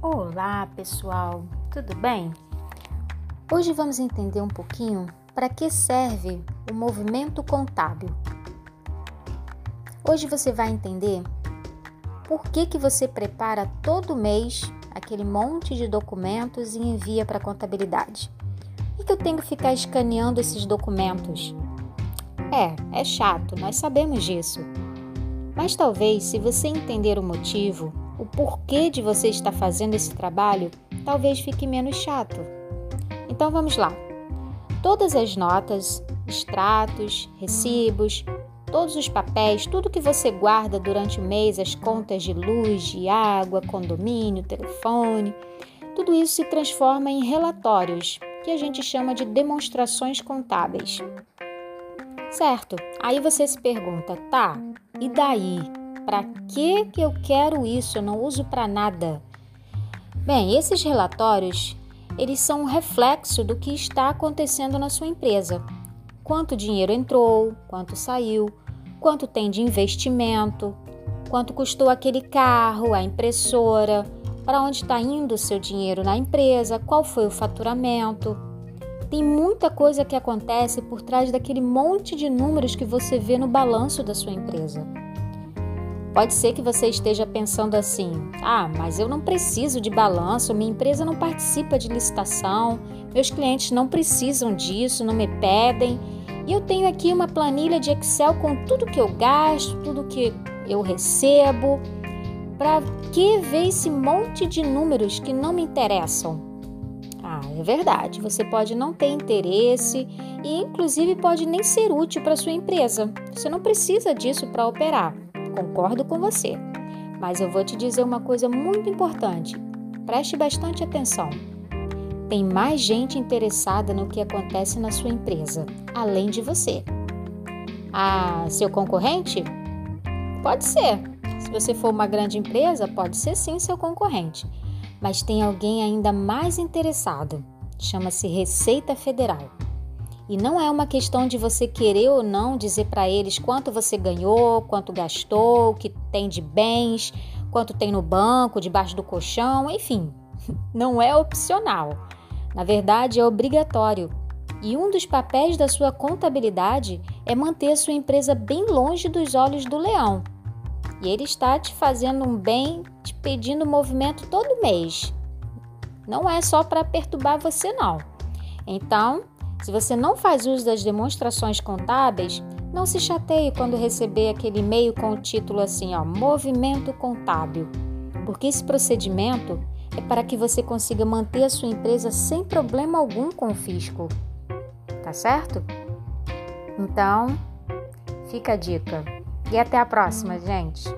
Olá, pessoal, tudo bem? Hoje vamos entender um pouquinho para que serve o movimento contábil. Hoje você vai entender por que, que você prepara todo mês aquele monte de documentos e envia para a contabilidade. Por que eu tenho que ficar escaneando esses documentos? É, é chato, nós sabemos disso. Mas talvez, se você entender o motivo, o porquê de você estar fazendo esse trabalho, talvez fique menos chato. Então vamos lá. Todas as notas, extratos, recibos, todos os papéis, tudo que você guarda durante o mês, as contas de luz, de água, condomínio, telefone, tudo isso se transforma em relatórios, que a gente chama de demonstrações contábeis. Certo? Aí você se pergunta, tá, e daí? Para que que eu quero isso? Eu não uso para nada. Bem, esses relatórios, eles são um reflexo do que está acontecendo na sua empresa. Quanto dinheiro entrou, quanto saiu, quanto tem de investimento, quanto custou aquele carro, a impressora, para onde está indo o seu dinheiro na empresa, qual foi o faturamento. Tem muita coisa que acontece por trás daquele monte de números que você vê no balanço da sua empresa. Pode ser que você esteja pensando assim: ah, mas eu não preciso de balanço, minha empresa não participa de licitação, meus clientes não precisam disso, não me pedem. E eu tenho aqui uma planilha de Excel com tudo que eu gasto, tudo que eu recebo. Para que ver esse monte de números que não me interessam? Ah, é verdade. Você pode não ter interesse e, inclusive, pode nem ser útil para sua empresa. Você não precisa disso para operar concordo com você. Mas eu vou te dizer uma coisa muito importante. Preste bastante atenção. Tem mais gente interessada no que acontece na sua empresa, além de você. Ah, seu concorrente? Pode ser. Se você for uma grande empresa, pode ser sim seu concorrente. Mas tem alguém ainda mais interessado. Chama-se Receita Federal. E não é uma questão de você querer ou não dizer para eles quanto você ganhou, quanto gastou, o que tem de bens, quanto tem no banco, debaixo do colchão, enfim. Não é opcional. Na verdade, é obrigatório. E um dos papéis da sua contabilidade é manter sua empresa bem longe dos olhos do leão. E ele está te fazendo um bem, te pedindo movimento todo mês. Não é só para perturbar você, não. Então, se você não faz uso das demonstrações contábeis, não se chateie quando receber aquele e-mail com o título assim, ó, Movimento Contábil, porque esse procedimento é para que você consiga manter a sua empresa sem problema algum com o fisco. Tá certo? Então, fica a dica. E até a próxima, gente!